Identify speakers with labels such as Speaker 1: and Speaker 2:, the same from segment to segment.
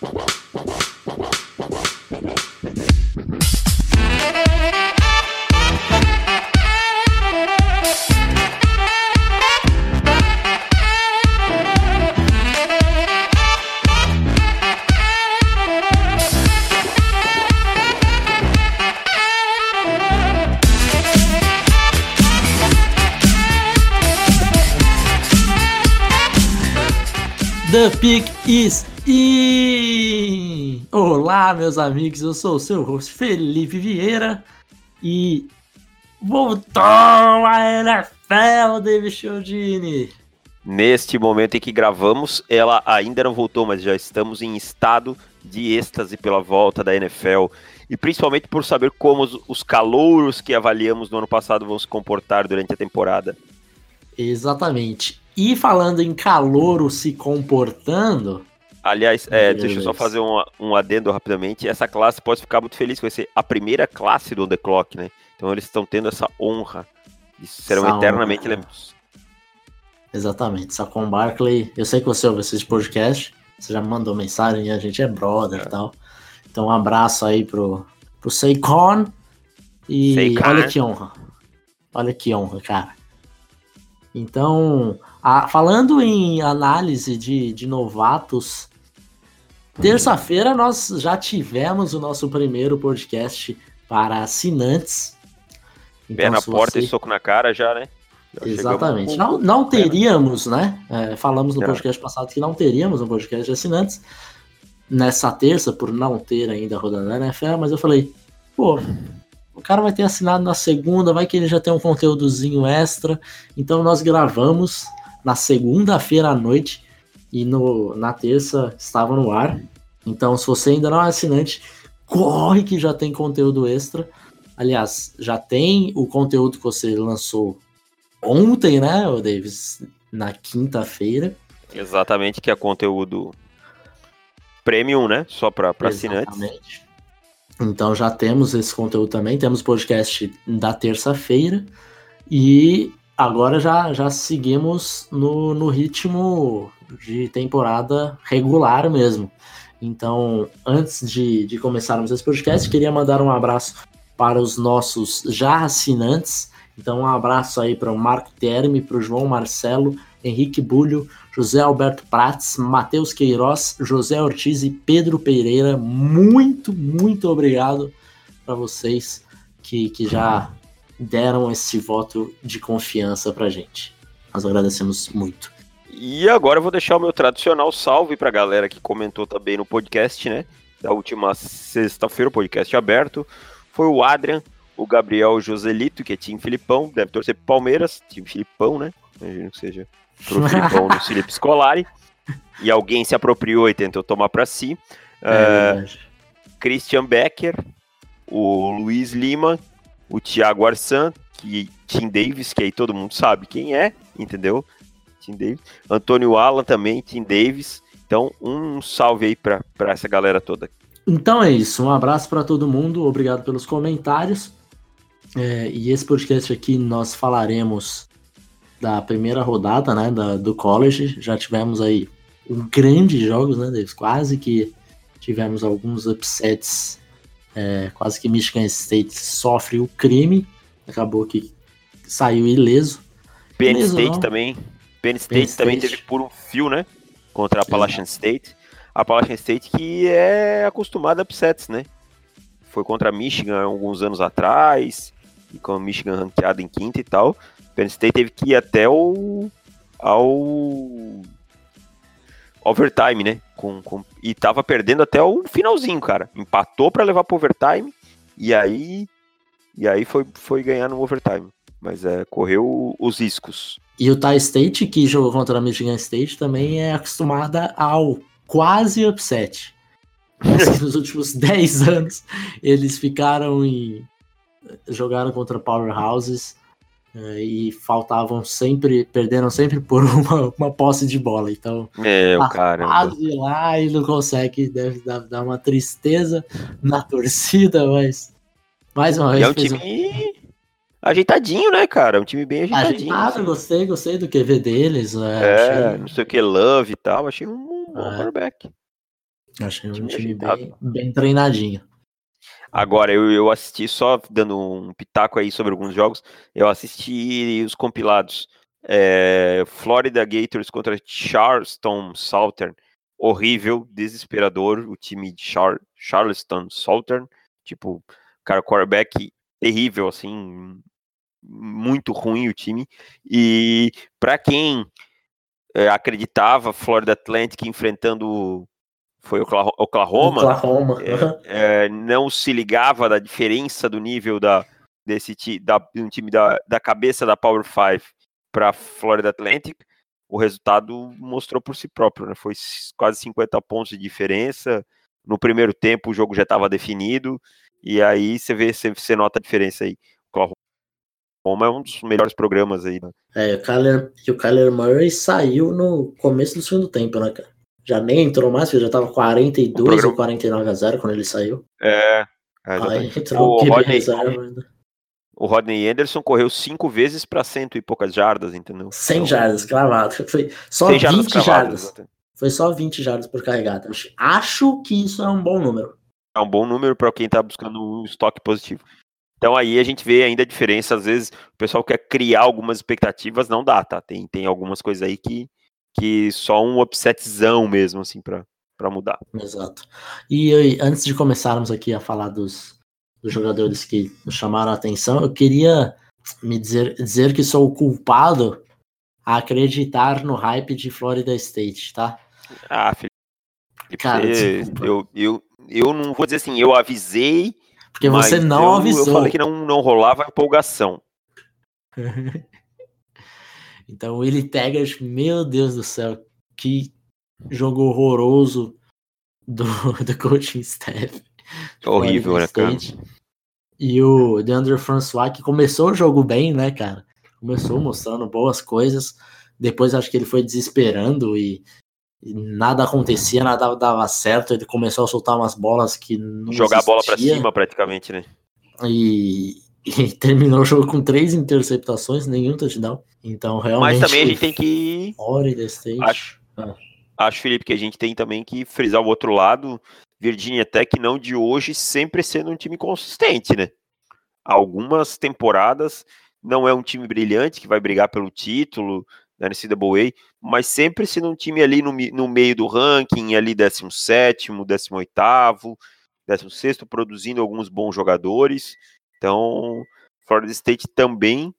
Speaker 1: The Olá, meus amigos, eu sou o seu host Felipe Vieira e voltou a NFL, David Chiodini.
Speaker 2: Neste momento em que gravamos, ela ainda não voltou, mas já estamos em estado de êxtase pela volta da NFL e principalmente por saber como os, os calouros que avaliamos no ano passado vão se comportar durante a temporada.
Speaker 1: Exatamente. E falando em calouro se comportando.
Speaker 2: Aliás, é, deixa eu só fazer um, um adendo rapidamente. Essa classe pode ficar muito feliz, vai ser a primeira classe do The Clock, né? Então eles estão tendo essa honra e serão eternamente lembrados.
Speaker 1: Exatamente. Sacon Barkley, eu sei que você ouve esse podcast, você já mandou mensagem e a gente é brother e é. tal. Então um abraço aí pro, pro Saquon. E Saquon. olha que honra. Olha que honra, cara. Então, a, falando em análise de, de novatos, terça-feira nós já tivemos o nosso primeiro podcast para assinantes.
Speaker 2: Então, Pé na porta você... e soco na cara já, né?
Speaker 1: Já Exatamente. Não, não teríamos, né? É, falamos no podcast passado que não teríamos um podcast de assinantes nessa terça, por não ter ainda a rodada da NFL, mas eu falei, pô, o cara vai ter assinado na segunda, vai que ele já tem um conteúdozinho extra. Então nós gravamos na segunda-feira à noite e no, na terça estava no ar. Então, se você ainda não é assinante, corre que já tem conteúdo extra. Aliás, já tem o conteúdo que você lançou ontem, né, Davis? Na quinta-feira.
Speaker 2: Exatamente, que é conteúdo premium, né? Só para assinantes.
Speaker 1: Então já temos esse conteúdo também. Temos podcast da terça-feira. E agora já, já seguimos no, no ritmo de temporada regular mesmo. Então, antes de, de começarmos esse podcast, queria mandar um abraço para os nossos já assinantes. Então, um abraço aí para o Marco Terme, para o João Marcelo, Henrique Bulho, José Alberto Prats, Matheus Queiroz, José Ortiz e Pedro Pereira. Muito, muito obrigado para vocês que, que já deram esse voto de confiança para gente. Nós agradecemos muito.
Speaker 2: E agora eu vou deixar o meu tradicional salve para a galera que comentou também no podcast, né? Da última sexta-feira, o podcast aberto. Foi o Adrian, o Gabriel Joselito, que é time Filipão, deve torcer pro Palmeiras, time Filipão, né? Imagino que seja pro Filipão do Felipe Scolari. E alguém se apropriou e tentou tomar para si. É uh, Christian Becker, o Luiz Lima, o Thiago Arsan, que Tim Davis, que aí todo mundo sabe quem é, entendeu? Tim Davis. Antônio Alan também, Tim Davis. Então, um salve aí para essa galera toda.
Speaker 1: Então é isso, um abraço para todo mundo, obrigado pelos comentários. É, e esse podcast aqui nós falaremos da primeira rodada, né, da, do college. Já tivemos aí um grandes jogos, né, Davis? Quase que tivemos alguns upsets. É, quase que Michigan State sofre o crime. Acabou que saiu ileso.
Speaker 2: Penn ileso, State não. também. Penn State, Penn State também teve por um fio, né? Contra a Appalachian State. A Appalachian State que é acostumada a upsets, né? Foi contra a Michigan alguns anos atrás. E com a Michigan ranqueada em quinta e tal. Penn State teve que ir até o ao overtime, né? Com, com, e tava perdendo até o finalzinho, cara. Empatou para levar pro overtime e aí e aí foi, foi ganhar no overtime. Mas é, correu os riscos.
Speaker 1: E o Thai State, que jogou contra a Michigan State, também é acostumada ao quase upset. nos últimos 10 anos eles ficaram em. jogaram contra powerhouses é, e faltavam sempre, perderam sempre por uma, uma posse de bola. Então,
Speaker 2: é, o cara
Speaker 1: lá e não consegue, deve dar, uma tristeza na torcida, mas mais uma vez.
Speaker 2: E é um time. Ajeitadinho, né, cara? Um time bem ajeitadinho.
Speaker 1: Ajeitado, assim. gostei, gostei do QV deles.
Speaker 2: Né? É, achei... não sei o que, Love e tal, achei um bom é. quarterback.
Speaker 1: Achei um time, time bem, bem treinadinho.
Speaker 2: Agora, eu, eu assisti, só dando um pitaco aí sobre alguns jogos, eu assisti os compilados. É, Florida Gators contra Charleston Southern. Horrível, desesperador, o time de Char Charleston Southern. Tipo, cara, quarterback terrível, assim, muito ruim o time. E para quem é, acreditava, Florida Atlantic enfrentando foi Oklahoma,
Speaker 1: Oklahoma.
Speaker 2: É, é, não se ligava da diferença do nível da, desse da, um time da, da cabeça da Power 5 para Florida Atlantic, o resultado mostrou por si próprio, né? Foi quase 50 pontos de diferença. No primeiro tempo o jogo já estava definido, e aí você vê, você, você nota a diferença aí. Oklahoma é um dos melhores programas aí. Né?
Speaker 1: É, o Kyler, o Kyler Murray saiu no começo do segundo tempo, né, cara? Já nem entrou mais, porque já tava 42 programa... ou 49 a 0 quando ele saiu.
Speaker 2: É.
Speaker 1: é aí entrou o Rodney,
Speaker 2: o Rodney Anderson correu cinco vezes para cento e poucas jardas, entendeu?
Speaker 1: 100 então, jardas cravado. Foi só 20 jardas. jardas. Foi só 20 jardas por carregada. Acho que isso é um bom número.
Speaker 2: É um bom número para quem está buscando um estoque positivo. Então aí a gente vê ainda a diferença, às vezes o pessoal quer criar algumas expectativas, não dá, tá? Tem, tem algumas coisas aí que, que só um upsetzão mesmo, assim, para mudar.
Speaker 1: Exato. E antes de começarmos aqui a falar dos, dos jogadores que chamaram a atenção, eu queria me dizer, dizer que sou o culpado a acreditar no hype de Florida State, tá?
Speaker 2: Ah, Felipe, Cara, eu, eu, eu não vou dizer assim, eu avisei.
Speaker 1: Porque você não
Speaker 2: eu,
Speaker 1: avisou.
Speaker 2: Eu falei que não, não rolava empolgação.
Speaker 1: então, o Willie Taggart, meu Deus do céu, que jogo horroroso do, do coaching staff.
Speaker 2: Horrível, né, cara?
Speaker 1: E o Deandre François, que começou o jogo bem, né, cara? Começou mostrando boas coisas. Depois acho que ele foi desesperando e nada acontecia, nada dava certo. Ele começou a soltar umas bolas que não
Speaker 2: Jogar a bola para cima praticamente, né?
Speaker 1: E, e, terminou o jogo com três interceptações, nenhum touchdown. Então, realmente.
Speaker 2: Mas também a gente tem que.
Speaker 1: Florida State.
Speaker 2: Acho, ah. acho, Felipe, que a gente tem também que frisar o outro lado. Virginia Tech não de hoje sempre sendo um time consistente, né? Algumas temporadas não é um time brilhante que vai brigar pelo título da NCAA, mas sempre sendo um time ali no, no meio do ranking, ali 17, 18, 16, produzindo alguns bons jogadores. Então, Florida State também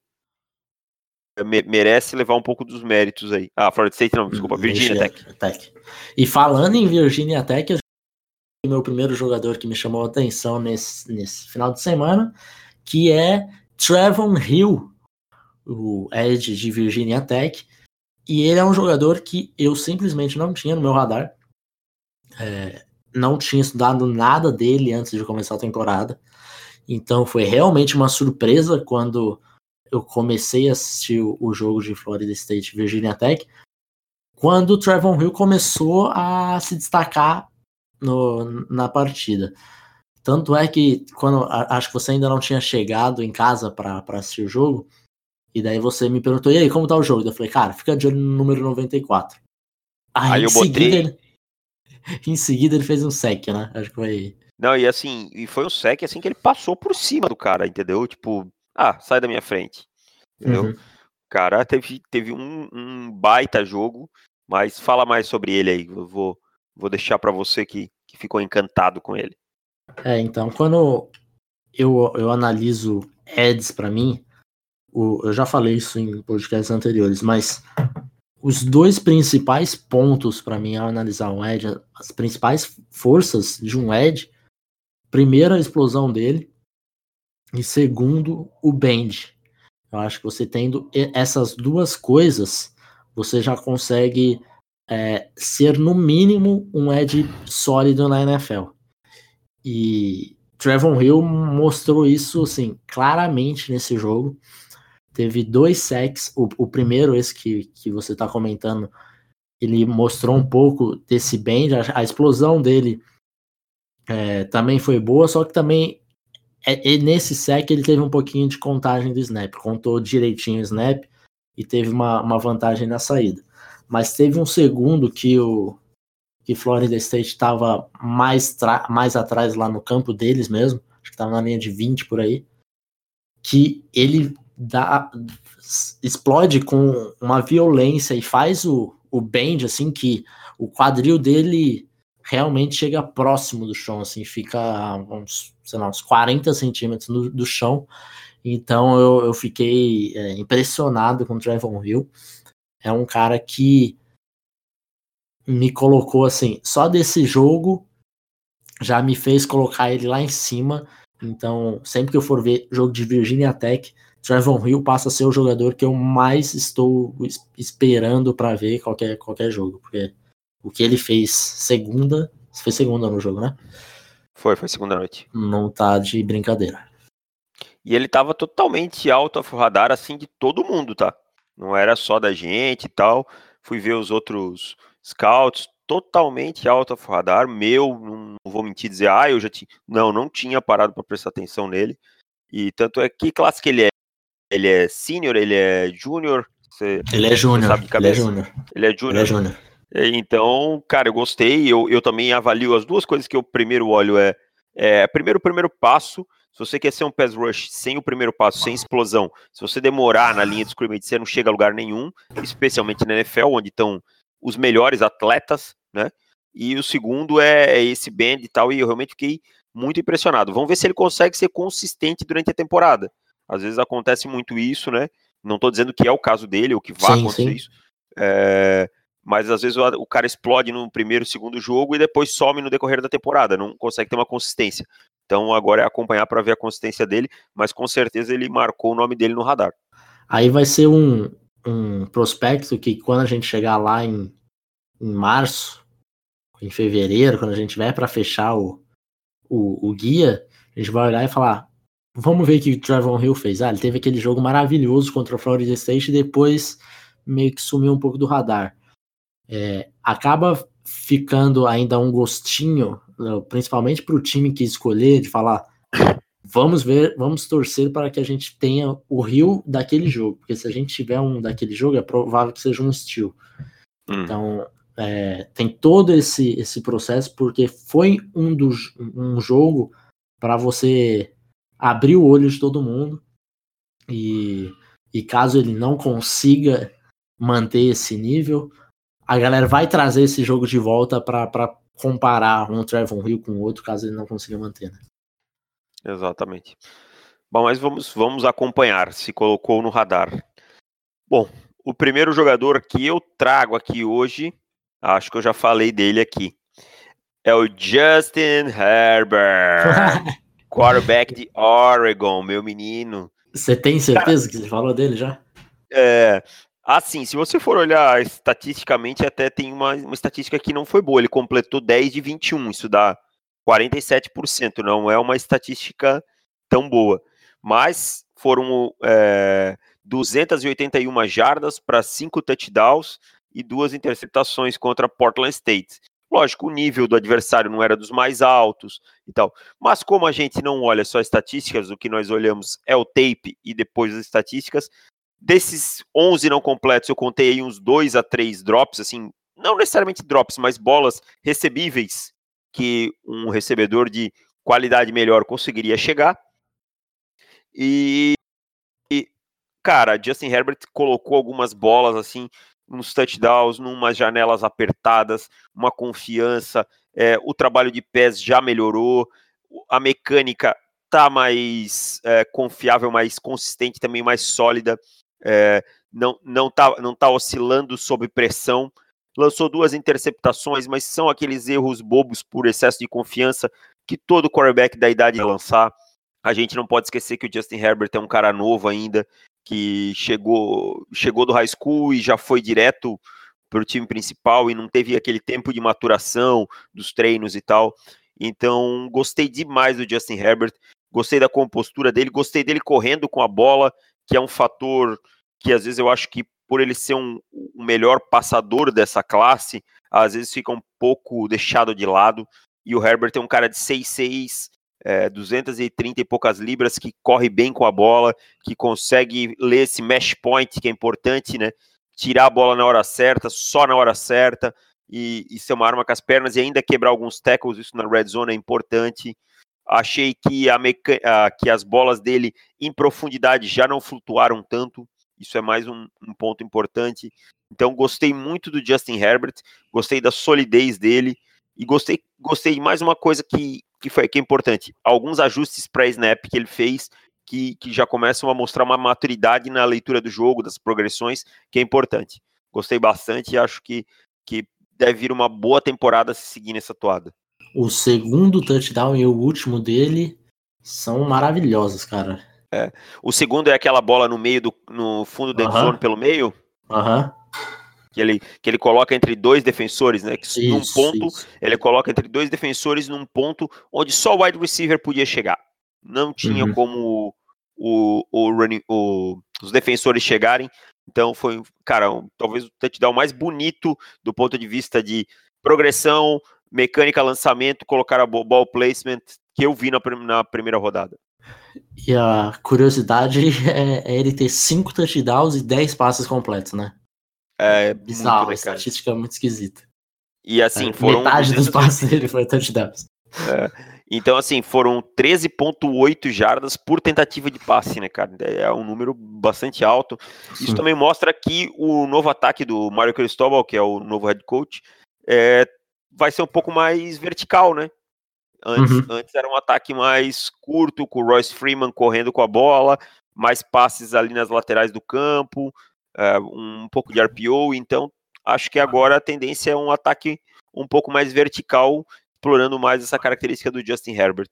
Speaker 2: merece levar um pouco dos méritos aí. Ah, Florida State não, desculpa, Virginia Tech.
Speaker 1: Tech. E falando em Virginia Tech, meu primeiro jogador que me chamou a atenção nesse, nesse final de semana, que é Trevon Hill, o Edge de Virginia Tech. E ele é um jogador que eu simplesmente não tinha no meu radar. É, não tinha estudado nada dele antes de começar a temporada. Então foi realmente uma surpresa quando eu comecei a assistir o jogo de Florida State Virginia Tech. Quando o Trevon Hill começou a se destacar no, na partida. Tanto é que quando acho que você ainda não tinha chegado em casa para assistir o jogo, e daí você me perguntou, e aí, como tá o jogo? Eu falei, cara, fica de olho no número 94.
Speaker 2: Aí, aí eu botei.
Speaker 1: Ele, em seguida ele fez um sec, né? Acho que foi.
Speaker 2: Não, e assim, e foi um sec assim que ele passou por cima do cara, entendeu? Tipo, ah, sai da minha frente. Entendeu? Uhum. Cara teve, teve um, um baita jogo, mas fala mais sobre ele aí. Eu vou, Vou deixar para você que, que ficou encantado com ele.
Speaker 1: É, então, quando eu, eu analiso ads para mim, o, eu já falei isso em podcasts anteriores, mas os dois principais pontos para mim ao analisar um ad, as principais forças de um ad, primeiro a explosão dele e segundo o bend. Eu acho que você tendo essas duas coisas, você já consegue é, ser no mínimo um edge sólido na NFL. E Trevon Hill mostrou isso assim claramente nesse jogo. Teve dois sacks. O, o primeiro, esse que, que você está comentando, ele mostrou um pouco desse bend. A, a explosão dele é, também foi boa, só que também é, nesse sec ele teve um pouquinho de contagem do snap. Contou direitinho o snap e teve uma, uma vantagem na saída. Mas teve um segundo que o, que Florida State estava mais, mais atrás lá no campo deles mesmo, acho que estava na linha de 20 por aí, que ele dá, explode com uma violência e faz o, o bend, assim, que o quadril dele realmente chega próximo do chão, assim, fica uns, sei lá, uns 40 centímetros do, do chão. Então eu, eu fiquei é, impressionado com o Trevon Hill. É um cara que me colocou assim, só desse jogo já me fez colocar ele lá em cima. Então, sempre que eu for ver jogo de Virginia Tech, Trevon Hill passa a ser o jogador que eu mais estou esperando para ver qualquer, qualquer jogo, porque o que ele fez segunda, foi segunda no jogo, né?
Speaker 2: Foi, foi segunda noite.
Speaker 1: Não tá de brincadeira.
Speaker 2: E ele tava totalmente alto a radar, assim, de todo mundo, tá? Não era só da gente e tal. Fui ver os outros scouts, totalmente alto a radar. Meu, não vou mentir dizer, ah, eu já tinha. Não, não tinha parado para prestar atenção nele. E tanto é que classe que ele é? Ele é sênior, ele é júnior?
Speaker 1: Ele é júnior. Ele é júnior.
Speaker 2: Ele é júnior. Ele é júnior. Então, cara, eu gostei. Eu, eu também avalio as duas coisas que eu primeiro olho é, é primeiro o primeiro passo. Se você quer ser um pass rush sem o primeiro passo, sem explosão, se você demorar na linha de scrimmage, você não chega a lugar nenhum, especialmente na NFL, onde estão os melhores atletas, né? E o segundo é, é esse bend e tal, e eu realmente fiquei muito impressionado. Vamos ver se ele consegue ser consistente durante a temporada. Às vezes acontece muito isso, né? Não estou dizendo que é o caso dele ou que vai sim, acontecer sim. isso. É, mas às vezes o, o, cara explode no primeiro, segundo jogo e depois some no decorrer da temporada, não consegue ter uma consistência. Então agora é acompanhar para ver a consistência dele, mas com certeza ele marcou o nome dele no radar.
Speaker 1: Aí vai ser um, um prospecto que quando a gente chegar lá em, em março, em fevereiro, quando a gente vai para fechar o, o, o, guia, a gente vai olhar e falar: vamos ver o que o Trevor Hill fez. Ah, ele teve aquele jogo maravilhoso contra o Florida State e depois meio que sumiu um pouco do radar. É, acaba ficando ainda um gostinho, né, principalmente para o time que escolher, de falar: vamos ver, vamos torcer para que a gente tenha o Rio daquele jogo, porque se a gente tiver um daquele jogo, é provável que seja um estilo. Hum. Então, é, tem todo esse, esse processo, porque foi um, dos, um jogo para você abrir o olho de todo mundo, e, e caso ele não consiga manter esse nível, a galera vai trazer esse jogo de volta para comparar um Trevor Hill com o outro, caso ele não consiga manter. Né?
Speaker 2: Exatamente. Bom, mas vamos, vamos acompanhar se colocou no radar. Bom, o primeiro jogador que eu trago aqui hoje, acho que eu já falei dele aqui, é o Justin Herbert, quarterback de Oregon, meu menino.
Speaker 1: Você tem certeza Cara, que você falou dele já?
Speaker 2: É, assim, se você for olhar estatisticamente, até tem uma, uma estatística que não foi boa. Ele completou 10 de 21, isso dá 47%, não é uma estatística tão boa. Mas foram é, 281 jardas para 5 touchdowns e duas interceptações contra Portland State. Lógico, o nível do adversário não era dos mais altos e tal. Mas como a gente não olha só estatísticas, o que nós olhamos é o tape e depois as estatísticas. Desses 11 não completos, eu contei aí uns 2 a 3 drops, assim, não necessariamente drops, mas bolas recebíveis que um recebedor de qualidade melhor conseguiria chegar. E, e cara, Justin Herbert colocou algumas bolas assim, uns touchdowns, numas janelas apertadas, uma confiança. É, o trabalho de pés já melhorou, a mecânica tá mais é, confiável, mais consistente, também mais sólida. É, não, não, tá, não tá oscilando sob pressão lançou duas interceptações, mas são aqueles erros bobos por excesso de confiança que todo quarterback da idade lançar. A gente não pode esquecer que o Justin Herbert é um cara novo ainda, que chegou, chegou do high school e já foi direto para o time principal e não teve aquele tempo de maturação dos treinos e tal. Então, gostei demais do Justin Herbert, gostei da compostura dele, gostei dele correndo com a bola, que é um fator que às vezes eu acho que por ele ser um, um melhor passador dessa classe, às vezes fica um pouco deixado de lado. E o Herbert é um cara de 6'6, é, 230 e poucas libras, que corre bem com a bola, que consegue ler esse mesh point, que é importante, né? Tirar a bola na hora certa, só na hora certa. e, e ser uma arma com as pernas e ainda quebrar alguns tackles, isso na red zone é importante. Achei que, a meca... que as bolas dele em profundidade já não flutuaram tanto. Isso é mais um, um, ponto importante. Então, gostei muito do Justin Herbert, gostei da solidez dele e gostei, gostei de mais uma coisa que, que foi que é importante. Alguns ajustes para snap que ele fez que, que já começam a mostrar uma maturidade na leitura do jogo, das progressões, que é importante. Gostei bastante e acho que, que deve vir uma boa temporada se seguir nessa toada.
Speaker 1: O segundo touchdown e o último dele são maravilhosos, cara.
Speaker 2: É. O segundo é aquela bola no meio do no fundo do uh -huh. pelo meio.
Speaker 1: Aham. Uh -huh.
Speaker 2: Que ele, que ele coloca entre dois defensores, né? Que isso, num ponto, isso. ele coloca entre dois defensores num ponto onde só o wide receiver podia chegar. Não tinha uhum. como o, o, running, o, os defensores chegarem. Então foi, cara, um, talvez o touchdown mais bonito do ponto de vista de progressão, mecânica, lançamento, colocar a ball placement que eu vi na, na primeira rodada.
Speaker 1: E a curiosidade é, é, ele ter cinco touchdowns e 10 passes completos, né?
Speaker 2: É
Speaker 1: bizarro, muito, né, estatística muito esquisita.
Speaker 2: E assim, é, foram.
Speaker 1: Metade dos passes dele foi touchdowns.
Speaker 2: É. Então, assim, foram 13,8 jardas por tentativa de passe, né, cara? É um número bastante alto. Sim. Isso também mostra que o novo ataque do Mário Cristóbal, que é o novo head coach, é, vai ser um pouco mais vertical, né? Antes, uhum. antes era um ataque mais curto, com o Royce Freeman correndo com a bola, mais passes ali nas laterais do campo, é, um pouco de RPO. Então, acho que agora a tendência é um ataque um pouco mais vertical explorando mais essa característica do Justin Herbert.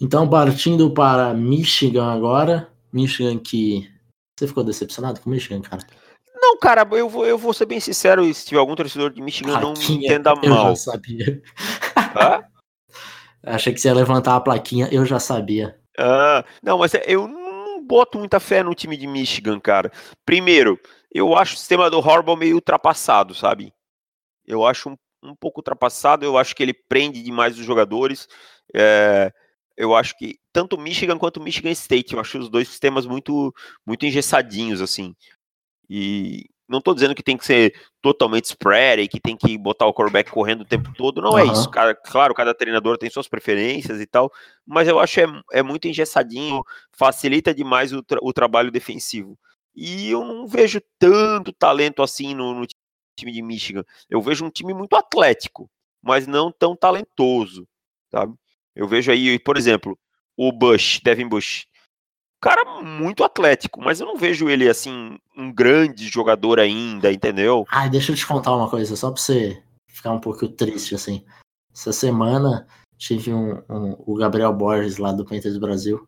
Speaker 1: Então, partindo para Michigan agora. Michigan que. Você ficou decepcionado com Michigan, cara?
Speaker 2: Não, cara, eu vou, eu vou ser bem sincero, e se tiver algum torcedor de Michigan, não me entenda eu mal.
Speaker 1: Eu já sabia. Hã? Achei que você ia levantar a plaquinha, eu já sabia.
Speaker 2: Ah, não, mas eu não boto muita fé no time de Michigan, cara. Primeiro, eu acho o sistema do Horrible meio ultrapassado, sabe? Eu acho um um pouco ultrapassado. Eu acho que ele prende demais os jogadores. É, eu acho que tanto Michigan quanto Michigan State, eu acho os dois sistemas muito, muito engessadinhos, assim. E não estou dizendo que tem que ser totalmente spread e que tem que botar o quarterback correndo o tempo todo, não uhum. é isso. Cara, claro, cada treinador tem suas preferências e tal, mas eu acho é, é muito engessadinho, facilita demais o, tra o trabalho defensivo. E eu não vejo tanto talento assim no, no time de Michigan. Eu vejo um time muito atlético, mas não tão talentoso, sabe? Eu vejo aí, por exemplo, o Bush, Devin Bush. Cara muito atlético, mas eu não vejo ele assim, um grande jogador ainda, entendeu?
Speaker 1: Ah, deixa eu te contar uma coisa, só pra você ficar um pouco triste, assim. Essa semana tive um, um o Gabriel Borges lá do Panthers Brasil.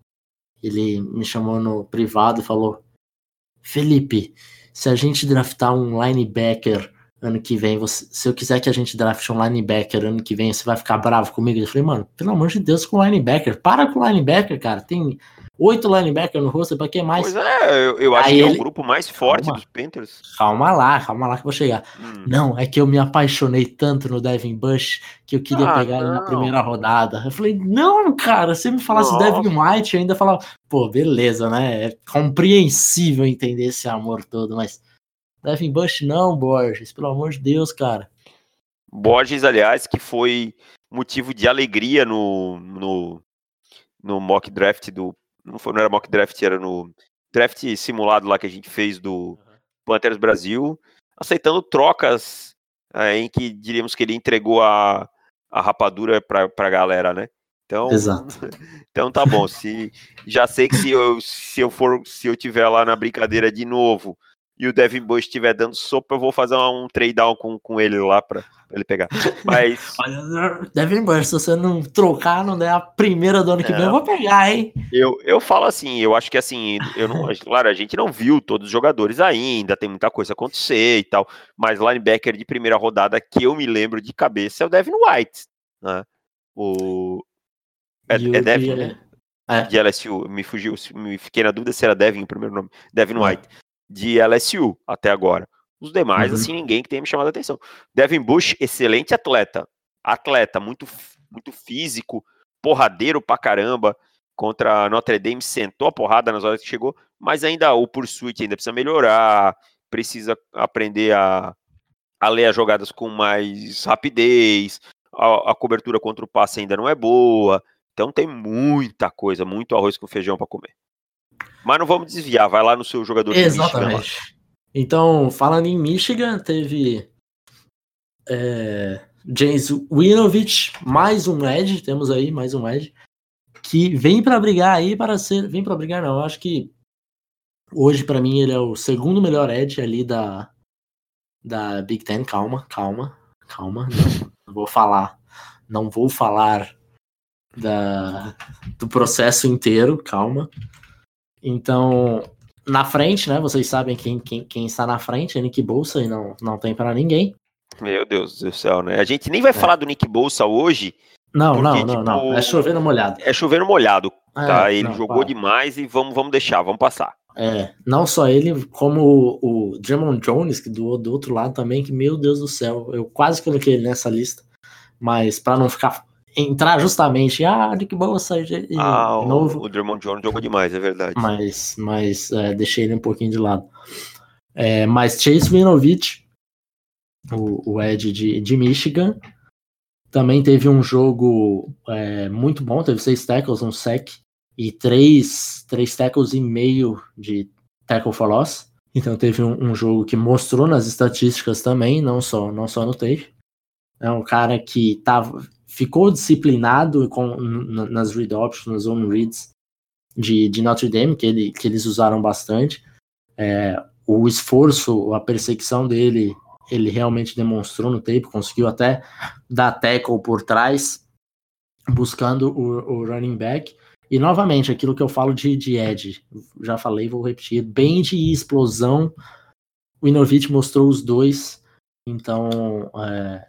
Speaker 1: Ele me chamou no privado e falou: Felipe, se a gente draftar um linebacker ano que vem, você, se eu quiser que a gente draft um linebacker ano que vem, você vai ficar bravo comigo? Eu falei, mano, pelo amor de Deus, com linebacker. Para com linebacker, cara. Tem oito linebackers no rosto, pra que mais?
Speaker 2: Pois é, eu, eu acho Aí que ele... é o grupo mais forte calma, dos Panthers.
Speaker 1: Calma lá, calma lá que eu vou chegar. Hum. Não, é que eu me apaixonei tanto no Devin Bush que eu queria ah, pegar não. ele na primeira rodada. Eu falei, não, cara, se me falasse Nossa. Devin White, eu ainda falava, pô, beleza, né? É compreensível entender esse amor todo, mas Devin Bush não, Borges, pelo amor de Deus, cara.
Speaker 2: Borges, aliás, que foi motivo de alegria no, no, no mock draft do. Não, foi, não era mock draft, era no draft simulado lá que a gente fez do Panthers Brasil, aceitando trocas é, em que diríamos que ele entregou a, a rapadura pra, pra galera, né? Então,
Speaker 1: Exato.
Speaker 2: então tá bom. Se já sei que se eu, se eu for, se eu tiver lá na brincadeira de novo e o Devin Bush estiver dando sopa, eu vou fazer um trade down com, com ele lá para ele pegar. Mas.
Speaker 1: Devin Bush, se você não trocar, não der a primeira do ano que é, vem, eu vou pegar, hein?
Speaker 2: Eu, eu falo assim, eu acho que assim, eu não, claro, a gente não viu todos os jogadores ainda, tem muita coisa a acontecer e tal, mas linebacker de primeira rodada que eu me lembro de cabeça é o Devin White, né? O. É, é Devin, né? É. De LSU, me fugiu, me fiquei na dúvida se era Devin o primeiro nome. Devin White de LSU até agora. Os demais, uhum. assim, ninguém que tenha me chamado a atenção. Devin Bush, excelente atleta. Atleta, muito, muito físico, porradeiro pra caramba. Contra a Notre Dame, sentou a porrada nas horas que chegou, mas ainda o pursuit ainda precisa melhorar, precisa aprender a, a ler as jogadas com mais rapidez, a, a, cobertura contra o passe ainda não é boa. Então tem muita coisa, muito arroz com feijão para comer. Mas não vamos desviar, vai lá no seu jogador
Speaker 1: Exatamente. De Michigan, então, falando em Michigan, teve é, James Winovich, mais um Edge, temos aí mais um Edge, que vem para brigar aí para ser. Vem para brigar, não. Acho que hoje, para mim, ele é o segundo melhor Edge ali da, da Big Ten. Calma, calma, calma. Não, não vou falar. Não vou falar da, do processo inteiro, calma. Então, na frente, né? Vocês sabem quem, quem, quem está na frente, é Nick Bolsa, e não, não tem para ninguém.
Speaker 2: Meu Deus do céu, né? A gente nem vai é. falar do Nick Bolsa hoje.
Speaker 1: Não, porque, não, não, tipo, não. É chover no molhado.
Speaker 2: É chover no molhado, é, tá? Ele não, jogou demais e vamos, vamos deixar, vamos passar.
Speaker 1: É, não só ele, como o, o Jamon Jones, que do, do outro lado também, que, meu Deus do céu, eu quase coloquei ele nessa lista, mas para não ficar entrar justamente, ah, Nick Bosa e,
Speaker 2: ah, novo. O Drummond Jones jogou demais, é verdade.
Speaker 1: Mas, mas é, deixei ele um pouquinho de lado. É, mas Chase Winovich, o, o Ed de, de Michigan, também teve um jogo é, muito bom, teve seis tackles, um sec e três, três tackles e meio de tackle for loss. Então teve um, um, jogo que mostrou nas estatísticas também, não só, não só no tape. É um cara que tava, ficou disciplinado com, nas read options, nas zone reads de, de Notre Dame, que, ele, que eles usaram bastante. É, o esforço, a perseguição dele, ele realmente demonstrou no tape, conseguiu até dar tackle por trás, buscando o, o running back. E novamente, aquilo que eu falo de, de edge, já falei, vou repetir, bem de explosão. O Inovich mostrou os dois, então é,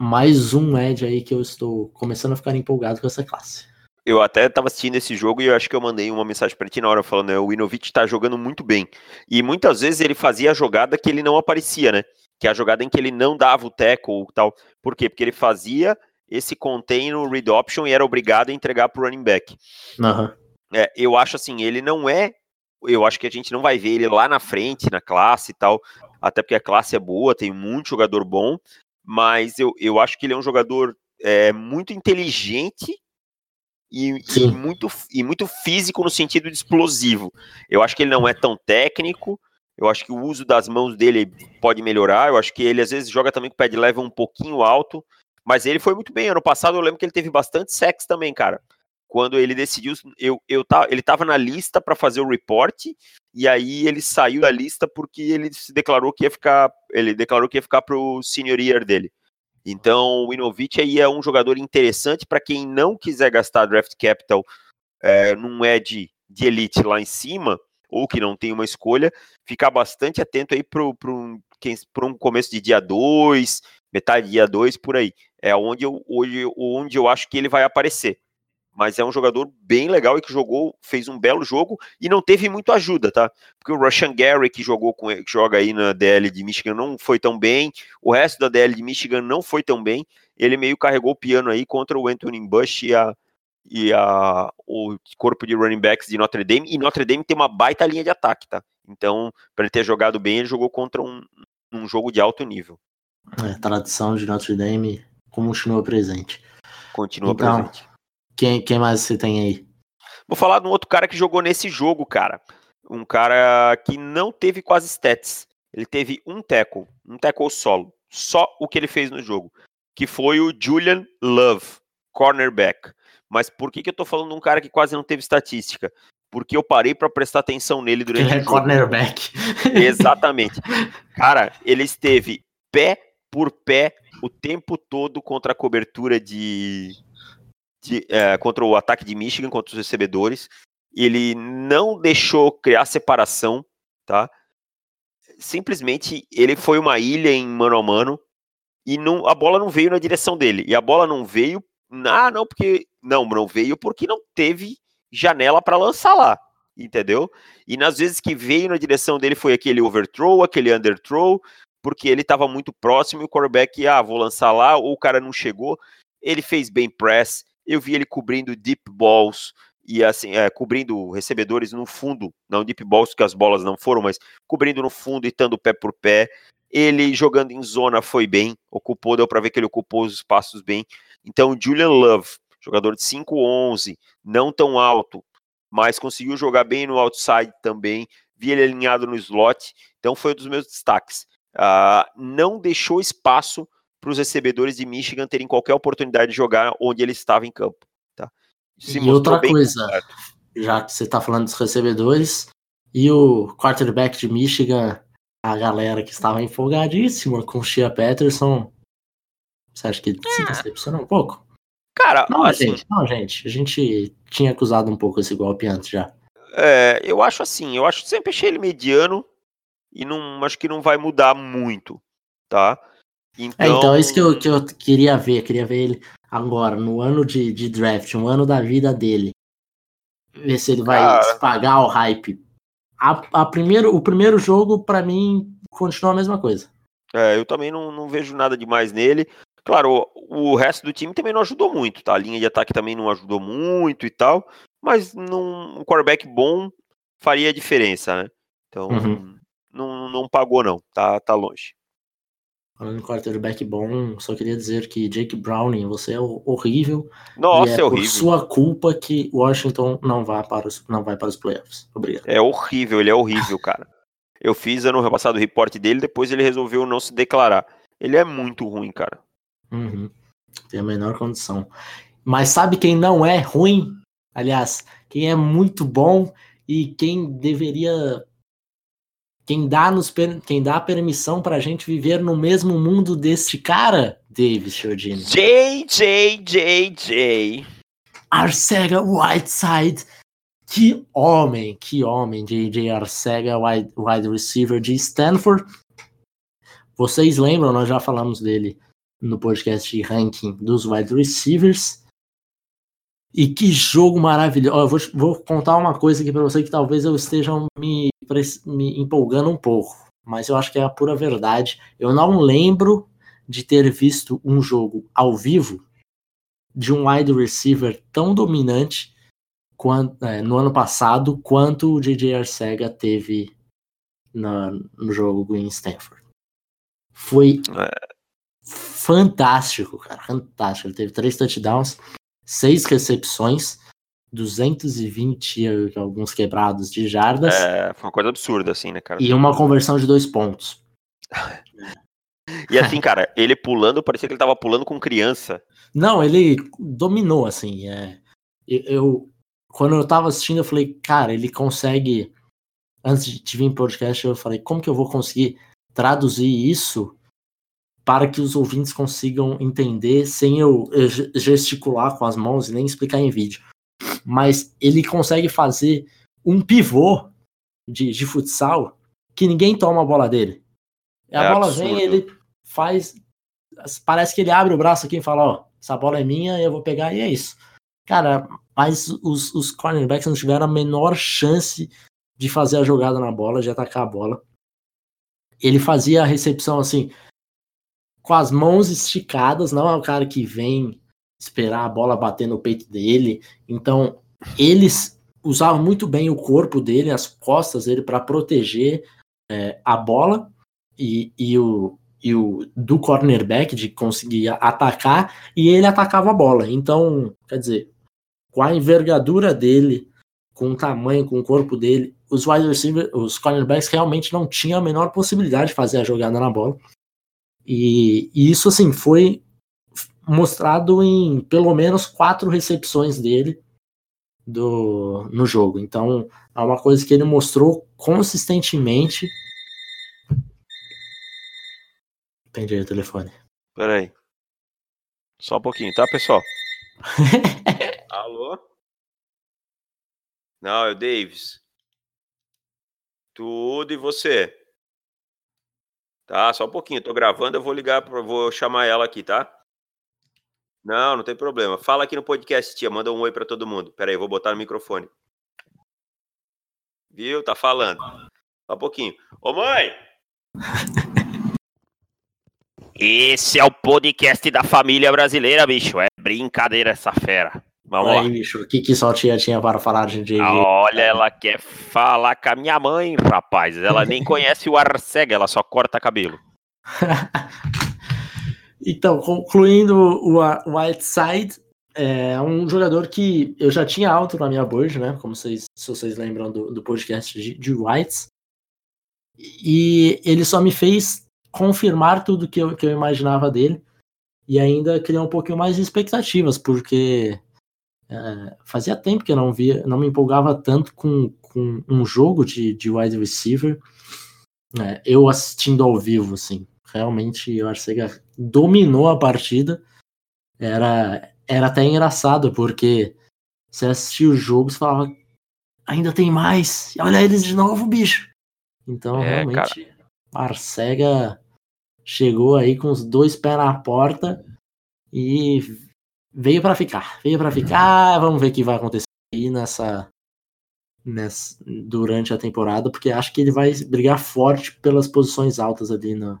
Speaker 1: mais um Edge aí que eu estou começando a ficar empolgado com essa classe.
Speaker 2: Eu até estava assistindo esse jogo e eu acho que eu mandei uma mensagem para ti na hora falando, né, o Inovich está jogando muito bem. E muitas vezes ele fazia a jogada que ele não aparecia, né? Que é a jogada em que ele não dava o tackle e tal. Por quê? Porque ele fazia esse contain no read option e era obrigado a entregar para o running back.
Speaker 1: Uhum.
Speaker 2: É, eu acho assim, ele não é. Eu acho que a gente não vai ver ele lá na frente, na classe e tal. Até porque a classe é boa, tem muito jogador bom mas eu, eu acho que ele é um jogador é, muito inteligente e, e, muito, e muito físico no sentido de explosivo. Eu acho que ele não é tão técnico, eu acho que o uso das mãos dele pode melhorar, eu acho que ele às vezes joga também com o pé de level um pouquinho alto, mas ele foi muito bem. Ano passado eu lembro que ele teve bastante sex também, cara quando ele decidiu, eu, eu tá, ele estava na lista para fazer o report e aí ele saiu da lista porque ele se declarou que ia ficar, ele declarou que ia ficar pro senior year dele. Então, o Inovich aí é um jogador interessante para quem não quiser gastar draft capital é, num edge de elite lá em cima, ou que não tem uma escolha, ficar bastante atento aí para um começo de dia 2, metade de dia 2, por aí. É onde eu, hoje, onde eu acho que ele vai aparecer mas é um jogador bem legal e que jogou, fez um belo jogo e não teve muito ajuda, tá? Porque o Russian Gary, que jogou com que joga aí na DL de Michigan, não foi tão bem, o resto da DL de Michigan não foi tão bem, ele meio carregou o piano aí contra o Anthony Bush e a e a, o corpo de running backs de Notre Dame, e Notre Dame tem uma baita linha de ataque, tá? Então, para ele ter jogado bem, ele jogou contra um, um jogo de alto nível.
Speaker 1: É, tradição de Notre Dame continua presente.
Speaker 2: Continua então, presente.
Speaker 1: Quem, quem mais você tem aí?
Speaker 2: Vou falar de um outro cara que jogou nesse jogo, cara. Um cara que não teve quase stats. Ele teve um tackle, um tackle solo. Só o que ele fez no jogo. Que foi o Julian Love, cornerback. Mas por que, que eu tô falando de um cara que quase não teve estatística? Porque eu parei para prestar atenção nele durante
Speaker 1: ele é o jogo. cornerback.
Speaker 2: Exatamente. Cara, ele esteve pé por pé o tempo todo contra a cobertura de, de, é, contra o ataque de Michigan, contra os recebedores. Ele não deixou criar separação, tá? Simplesmente ele foi uma ilha em mano a mano e não, a bola não veio na direção dele. E a bola não veio, ah, não, porque não, não veio porque não teve janela para lançar lá, entendeu? E nas vezes que veio na direção dele foi aquele overthrow, aquele underthrow, porque ele estava muito próximo e o quarterback, ah, vou lançar lá, ou o cara não chegou. Ele fez bem press, eu vi ele cobrindo deep balls, e assim, é, cobrindo recebedores no fundo, não deep balls, que as bolas não foram, mas cobrindo no fundo e estando pé por pé. Ele jogando em zona foi bem, ocupou, deu para ver que ele ocupou os espaços bem. Então, Julian Love, jogador de 5'11, não tão alto, mas conseguiu jogar bem no outside também. Vi ele alinhado no slot, então foi um dos meus destaques. Uh, não deixou espaço para os recebedores de Michigan terem qualquer oportunidade de jogar onde ele estava em campo. Tá?
Speaker 1: Se e outra coisa, certo. já que você está falando dos recebedores, e o quarterback de Michigan, a galera que estava empolgadíssima com o Shea Patterson, você acha que se é. decepcionou um pouco?
Speaker 2: Cara,
Speaker 1: não, assim, gente, não, gente, a gente tinha acusado um pouco esse golpe antes já.
Speaker 2: É, eu acho assim, eu acho sempre achei ele mediano e não acho que não vai mudar muito, tá?
Speaker 1: Então, é, então é isso que eu, que eu queria ver, queria ver ele agora, no ano de, de draft, um ano da vida dele. Ver se ele vai cara... pagar o hype. A, a primeiro, o primeiro jogo, para mim, continua a mesma coisa.
Speaker 2: É, eu também não, não vejo nada demais nele. Claro, o, o resto do time também não ajudou muito, tá? A linha de ataque também não ajudou muito e tal. Mas num, um quarterback bom faria diferença, né? Então, uhum. não, não pagou, não. Tá, tá longe.
Speaker 1: Falando em quarterback bom, só queria dizer que Jake Browning, você é horrível.
Speaker 2: Nossa,
Speaker 1: é,
Speaker 2: é horrível.
Speaker 1: Por sua culpa que Washington não vai para os, não vai para os playoffs. Obrigado.
Speaker 2: É horrível, ele é horrível, cara. Eu fiz ano passado o reporte dele, depois ele resolveu não se declarar. Ele é muito ruim, cara.
Speaker 1: Uhum. Tem a menor condição. Mas sabe quem não é ruim? Aliás, quem é muito bom e quem deveria quem dá, nos, quem dá a permissão pra gente viver no mesmo mundo deste cara, Davis Chiodini.
Speaker 2: JJJJ.
Speaker 1: Arcega Whiteside. Que homem, que homem, JJ Arcega, wide, wide receiver de Stanford. Vocês lembram, nós já falamos dele no podcast de ranking dos wide receivers. E que jogo maravilhoso. Eu vou, vou contar uma coisa aqui para você que talvez eu esteja me, me empolgando um pouco, mas eu acho que é a pura verdade. Eu não lembro de ter visto um jogo ao vivo de um wide receiver tão dominante quanto, é, no ano passado quanto o DJ Arcega teve na, no jogo em Stanford. Foi é. fantástico, cara, fantástico. Ele teve três touchdowns seis recepções, 220 alguns quebrados de jardas.
Speaker 2: É, foi uma coisa absurda, assim, né, cara?
Speaker 1: E uma conversão de dois pontos.
Speaker 2: e assim, cara, ele pulando, parecia que ele tava pulando com criança.
Speaker 1: Não, ele dominou, assim. É, eu, quando eu tava assistindo, eu falei, cara, ele consegue. Antes de vir em podcast, eu falei, como que eu vou conseguir traduzir isso para que os ouvintes consigam entender sem eu gesticular com as mãos e nem explicar em vídeo. Mas ele consegue fazer um pivô de, de futsal que ninguém toma a bola dele. A é bola absurdo. vem, ele faz. Parece que ele abre o braço aqui e fala: Ó, essa bola é minha, eu vou pegar, e é isso. Cara, mas os, os cornerbacks não tiveram a menor chance de fazer a jogada na bola, de atacar a bola. Ele fazia a recepção assim com as mãos esticadas, não é o cara que vem esperar a bola bater no peito dele. Então, eles usavam muito bem o corpo dele, as costas dele, para proteger é, a bola e, e, o, e o do cornerback, de conseguir atacar, e ele atacava a bola. Então, quer dizer, com a envergadura dele, com o tamanho, com o corpo dele, os wide receivers, os cornerbacks realmente não tinham a menor possibilidade de fazer a jogada na bola. E, e isso, assim, foi mostrado em pelo menos quatro recepções dele do, no jogo. Então, é uma coisa que ele mostrou consistentemente. Entendi o telefone.
Speaker 2: Peraí. Só um pouquinho, tá, pessoal? Alô? Não, é o Davis. Tudo e você? Tá, só um pouquinho, tô gravando, eu vou ligar, vou chamar ela aqui, tá? Não, não tem problema. Fala aqui no podcast, tia, manda um oi para todo mundo. Pera aí, vou botar no microfone. Viu? Tá falando. Só um pouquinho. Ô, mãe! Esse é o podcast da família brasileira, bicho. É brincadeira essa fera.
Speaker 1: Vamos Aí, lá. bicho, o que, que só tinha, tinha para falar de JJ?
Speaker 2: Ah, olha, ela quer falar com a minha mãe, rapaz. Ela nem conhece o Arcega, ela só corta cabelo.
Speaker 1: então, concluindo o Whiteside, é um jogador que eu já tinha alto na minha board, né? Como vocês, se vocês lembram do, do podcast de, de Whites. E ele só me fez confirmar tudo que eu, que eu imaginava dele e ainda criar um pouquinho mais de expectativas, porque é, fazia tempo que eu não via, não me empolgava tanto com, com um jogo de, de wide receiver. É, eu assistindo ao vivo, assim, realmente o Arcega dominou a partida. Era, era até engraçado, porque você assistia o jogo e falava, ainda tem mais, olha eles de novo, bicho. Então, é, realmente, cara. Arcega chegou aí com os dois pés na porta e veio para ficar. Veio para ficar. Vamos ver o que vai acontecer aí nessa, nessa durante a temporada, porque acho que ele vai brigar forte pelas posições altas ali no,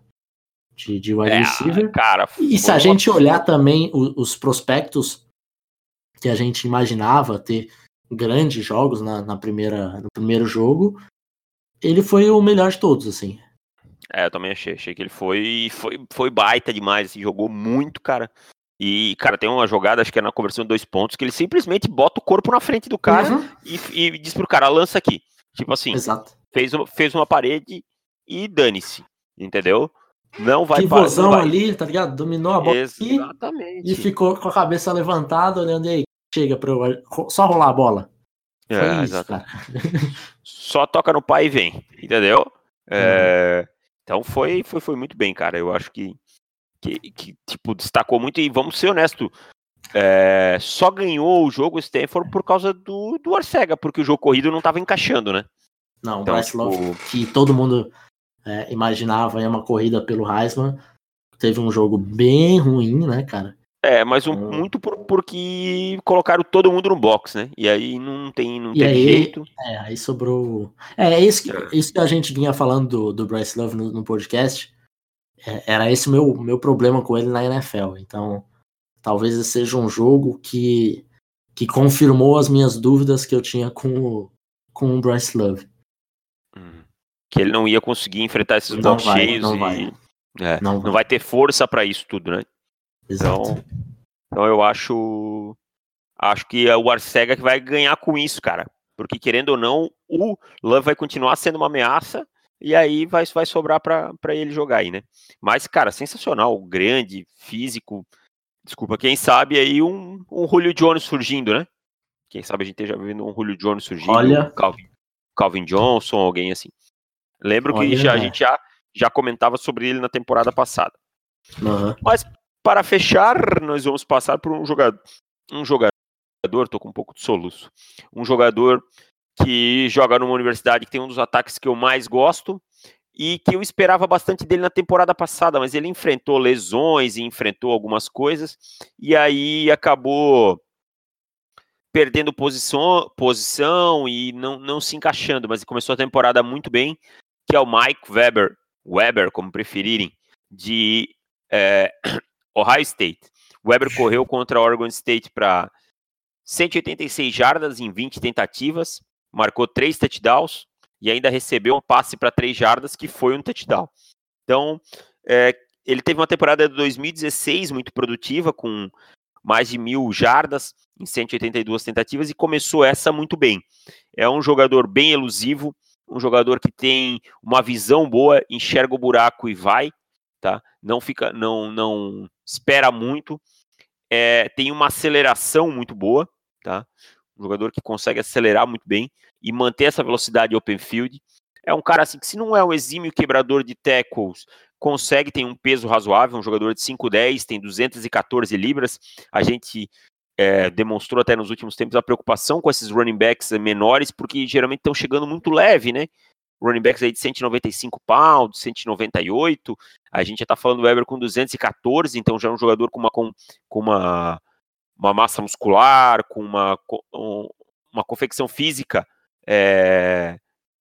Speaker 1: de, de wide é, receiver.
Speaker 2: Cara,
Speaker 1: e se a gente olhar também os, os, prospectos que a gente imaginava ter grandes jogos na, na, primeira, no primeiro jogo, ele foi o melhor de todos, assim.
Speaker 2: É, eu também achei. Achei que ele foi, foi, foi baita demais, assim, jogou muito, cara. E, cara, tem uma jogada, acho que é na conversão de dois pontos, que ele simplesmente bota o corpo na frente do cara uhum. e, e, diz pro cara, lança aqui. Tipo assim,
Speaker 1: Exato.
Speaker 2: Fez, fez uma parede e dane-se, entendeu? Não vai
Speaker 1: Pivôzão vai... ali, tá ligado? Dominou a bola Exatamente. e ficou com a cabeça levantada, olhando aí. Chega pra eu... só rolar a bola.
Speaker 2: É, isso, Só toca no pai e vem, entendeu? É... Uhum. Então foi, foi, foi muito bem, cara. Eu acho que que, que tipo, destacou muito, e vamos ser honestos, é, só ganhou o jogo o Stanford por causa do, do Arcega, porque o jogo corrido não estava encaixando, né?
Speaker 1: Não, então, Bryce Love, tipo... que todo mundo é, imaginava uma corrida pelo Heisman, teve um jogo bem ruim, né, cara?
Speaker 2: É, mas um, então muito por, porque colocaram todo mundo no box, né? E aí não tem, não tem aí, jeito.
Speaker 1: É, aí sobrou. É, é isso que, é. isso que a gente vinha falando do, do Bryce Love no, no podcast é, era esse o meu, meu problema com ele na NFL. Então, talvez esse seja um jogo que, que confirmou as minhas dúvidas que eu tinha com o, com o Bryce Love.
Speaker 2: Hum. Que ele não ia conseguir enfrentar esses não vai, cheios não e vai. É, não, não vai. ter força para isso tudo, né? Exato. Então, então eu acho acho que é o Arcega que vai ganhar com isso, cara. Porque querendo ou não, o Love vai continuar sendo uma ameaça e aí vai, vai sobrar para ele jogar aí, né? Mas, cara, sensacional, grande, físico. Desculpa, quem sabe aí um, um Julio Jones surgindo, né? Quem sabe a gente esteja vendo um Julio Jones surgindo,
Speaker 1: Olha...
Speaker 2: Calvin, Calvin Johnson, alguém assim. Lembro Olha, que já, a gente já, já comentava sobre ele na temporada passada.
Speaker 1: Uhum.
Speaker 2: Mas, para fechar, nós vamos passar por um jogador, um jogador, tô com um pouco de soluço, um jogador que joga numa universidade que tem um dos ataques que eu mais gosto e que eu esperava bastante dele na temporada passada, mas ele enfrentou lesões e enfrentou algumas coisas e aí acabou perdendo posição, posição e não, não se encaixando, mas começou a temporada muito bem, que é o Mike Weber, Weber, como preferirem, de é, Ohio State. Weber correu contra Oregon State para 186 jardas em 20 tentativas, marcou três touchdowns e ainda recebeu um passe para três jardas, que foi um touchdown. Então, é, ele teve uma temporada de 2016 muito produtiva, com mais de mil jardas em 182 tentativas, e começou essa muito bem. É um jogador bem elusivo, um jogador que tem uma visão boa, enxerga o buraco e vai, tá? Não fica, não, não espera muito, é, tem uma aceleração muito boa, tá? Jogador que consegue acelerar muito bem e manter essa velocidade open field. É um cara assim que se não é um exímio quebrador de tackles, consegue tem um peso razoável, um jogador de 5'10, tem 214 libras. A gente é, demonstrou até nos últimos tempos a preocupação com esses running backs menores, porque geralmente estão chegando muito leve, né? Running backs aí de 195 pounds, 198. A gente já tá falando do Weber com 214, então já é um jogador com uma, com, com uma uma massa muscular, com uma, uma confecção física é,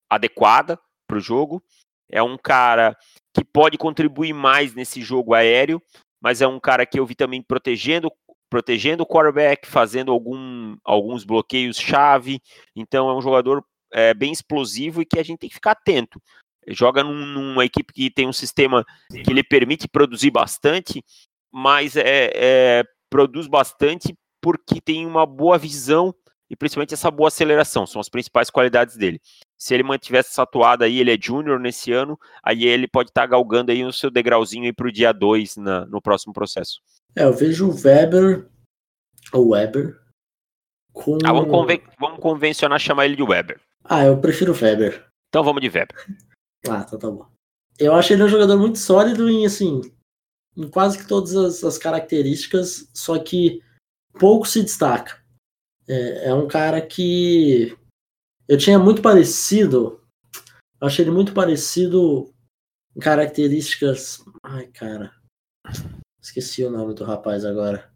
Speaker 2: adequada para o jogo. É um cara que pode contribuir mais nesse jogo aéreo, mas é um cara que eu vi também protegendo protegendo o quarterback, fazendo algum, alguns bloqueios chave. Então é um jogador é, bem explosivo e que a gente tem que ficar atento. Joga num, numa equipe que tem um sistema que lhe permite produzir bastante, mas é, é, produz bastante porque tem uma boa visão e principalmente essa boa aceleração, são as principais qualidades dele. Se ele mantivesse essa atuada aí, ele é júnior nesse ano, aí ele pode estar tá galgando aí o seu degrauzinho aí pro dia 2 no próximo processo.
Speaker 1: É, eu vejo o Weber, o Weber,
Speaker 2: com... Ah, vamos, conven vamos convencionar chamar ele de Weber.
Speaker 1: Ah, eu prefiro o Weber.
Speaker 2: Então vamos de Weber.
Speaker 1: Ah, tá, tá bom. Eu acho ele um jogador muito sólido em, assim, em quase que todas as, as características, só que pouco se destaca. É, é, um cara que eu tinha muito parecido, achei ele muito parecido em características. Ai, cara, esqueci o nome do rapaz agora.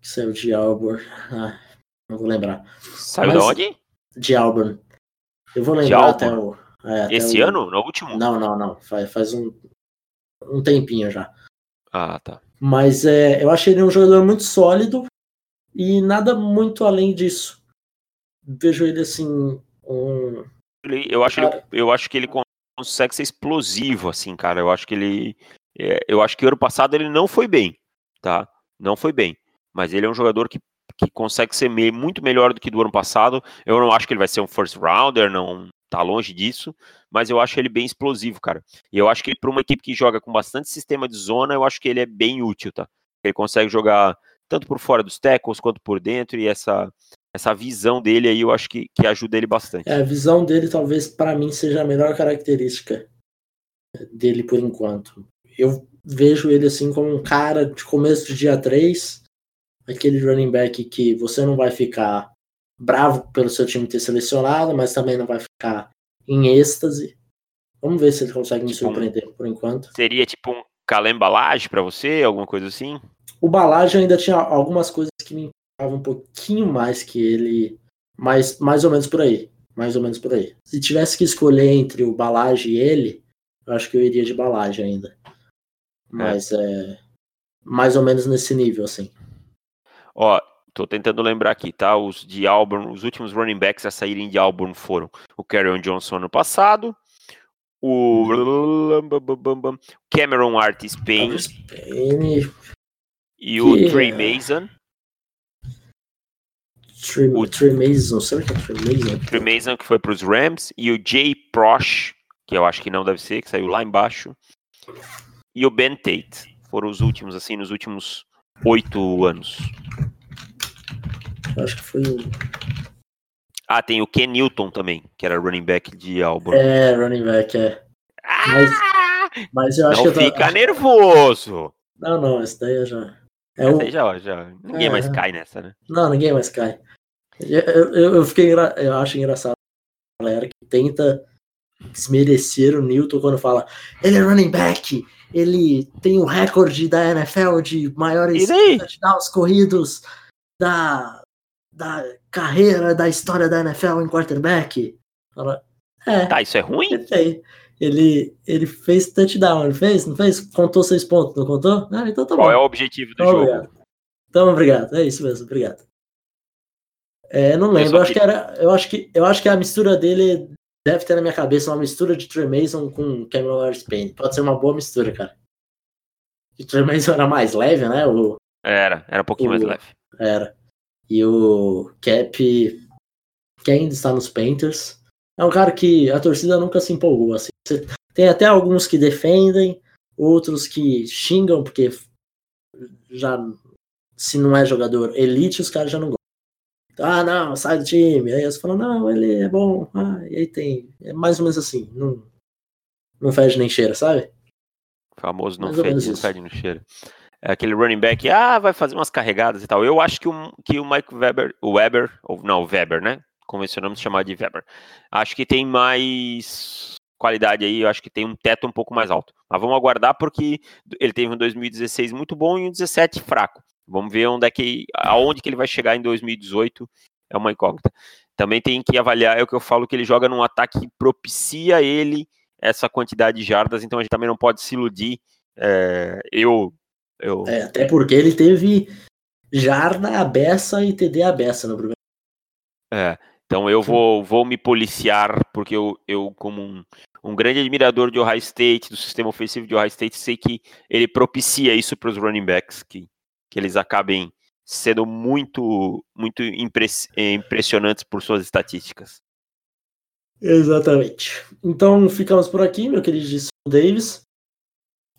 Speaker 1: Que saiu de Auburn. Ah, não vou lembrar.
Speaker 2: Saiu de onde?
Speaker 1: De Auburn. Eu vou lembrar até o.
Speaker 2: É, até Esse o... ano? No último?
Speaker 1: Não, não, não. Faz, faz um, um tempinho já.
Speaker 2: Ah, tá.
Speaker 1: Mas é, eu achei ele um jogador muito sólido e nada muito além disso. Vejo ele assim. Um...
Speaker 2: Eu, acho ele, eu acho que ele consegue ser explosivo, assim, cara. Eu acho que ele. É, eu acho que ano passado ele não foi bem, tá? Não foi bem. Mas ele é um jogador que, que consegue ser me, muito melhor do que do ano passado. Eu não acho que ele vai ser um first rounder, não, tá longe disso, mas eu acho ele bem explosivo, cara. E eu acho que para uma equipe que joga com bastante sistema de zona, eu acho que ele é bem útil, tá? Ele consegue jogar tanto por fora dos tackles quanto por dentro e essa essa visão dele aí eu acho que, que ajuda ele bastante.
Speaker 1: É, a visão dele talvez para mim seja a melhor característica dele por enquanto. Eu vejo ele assim como um cara de começo de dia 3, aquele running back que você não vai ficar bravo pelo seu time ter selecionado, mas também não vai ficar em êxtase. Vamos ver se ele consegue me tipo surpreender por enquanto.
Speaker 2: Seria tipo um calembalagem para você, alguma coisa assim?
Speaker 1: O Balage ainda tinha algumas coisas que me importavam um pouquinho mais que ele, mas mais ou menos por aí, mais ou menos por aí. Se tivesse que escolher entre o Balage e ele, eu acho que eu iria de Balage ainda. Mas é. é mais ou menos nesse nível assim.
Speaker 2: Ó, Tô tentando lembrar aqui, tá? Os de Auburn, os últimos running backs a saírem de Auburn foram o Carrion Johnson no passado, o Cameron Artis Payne e o que... Trey Mason.
Speaker 1: Trey, o Trey Mason, será que é Trey Mason?
Speaker 2: Trey Mason que foi para os Rams e o Jay Prosh, que eu acho que não deve ser, que saiu lá embaixo, e o Ben Tate. Foram os últimos, assim, nos últimos oito anos.
Speaker 1: Acho que foi o.
Speaker 2: Ah, tem o Ken Newton também, que era running back de Auburn.
Speaker 1: É, running back, é. Mas,
Speaker 2: ah! mas eu acho não que. Não fica tô... nervoso!
Speaker 1: Não, não, esse daí eu já.
Speaker 2: É essa o... aí já, já. Ninguém é, mais cai nessa, né?
Speaker 1: Não, ninguém mais cai. Eu, eu, eu fiquei engra... eu acho engraçado a galera que tenta desmerecer o Newton quando fala ele é running back, ele tem o recorde da NFL de maiores touchdowns corridos da, da carreira, da história da NFL em quarterback. Fala,
Speaker 2: é. Tá, isso é ruim?
Speaker 1: Ele, ele, ele fez touchdown, ele fez? Não fez? Contou seis pontos, não contou? Ah, então tá
Speaker 2: Qual
Speaker 1: bom.
Speaker 2: é o objetivo do então, jogo?
Speaker 1: Obrigado. Então, obrigado. É isso mesmo, obrigado. É, não lembro, eu, eu acho que era. Eu acho que, eu acho que a mistura dele deve ter na minha cabeça uma mistura de Trey Mason com Cameron Harris Payne. Pode ser uma boa mistura, cara. O Trey Mason era mais leve, né? O,
Speaker 2: era, era um pouquinho o, mais leve.
Speaker 1: Era. E o Cap, que ainda está nos Panthers, é um cara que a torcida nunca se empolgou. Assim. Tem até alguns que defendem, outros que xingam, porque já se não é jogador elite, os caras já não gostam. Ah, não, sai do time. Aí eles falam, não, ele é bom. Ah, e aí tem. É mais ou menos assim. Não, não fede nem cheira, sabe?
Speaker 2: O famoso não fede, não fede nem cheira. É aquele running back, ah, vai fazer umas carregadas e tal. Eu acho que o, que o Mike Weber, o Weber, ou não, o Weber, né? Convencionamos chamar de Weber. Acho que tem mais qualidade aí, eu acho que tem um teto um pouco mais alto. Mas vamos aguardar porque ele teve um 2016 muito bom e um 17 fraco. Vamos ver onde é que, aonde que ele vai chegar em 2018. É uma incógnita. Também tem que avaliar, é o que eu falo, que ele joga num ataque que propicia ele essa quantidade de jardas, então a gente também não pode se iludir. É, eu
Speaker 1: eu... É, até porque ele teve jarda a beça e TD a beça no primeiro.
Speaker 2: É, então eu vou, vou me policiar, porque eu, eu como um, um grande admirador de Ohio State, do sistema ofensivo de Ohio State, sei que ele propicia isso para os running backs, que, que eles acabem sendo muito, muito impress, impressionantes por suas estatísticas.
Speaker 1: Exatamente. Então ficamos por aqui, meu querido Davis.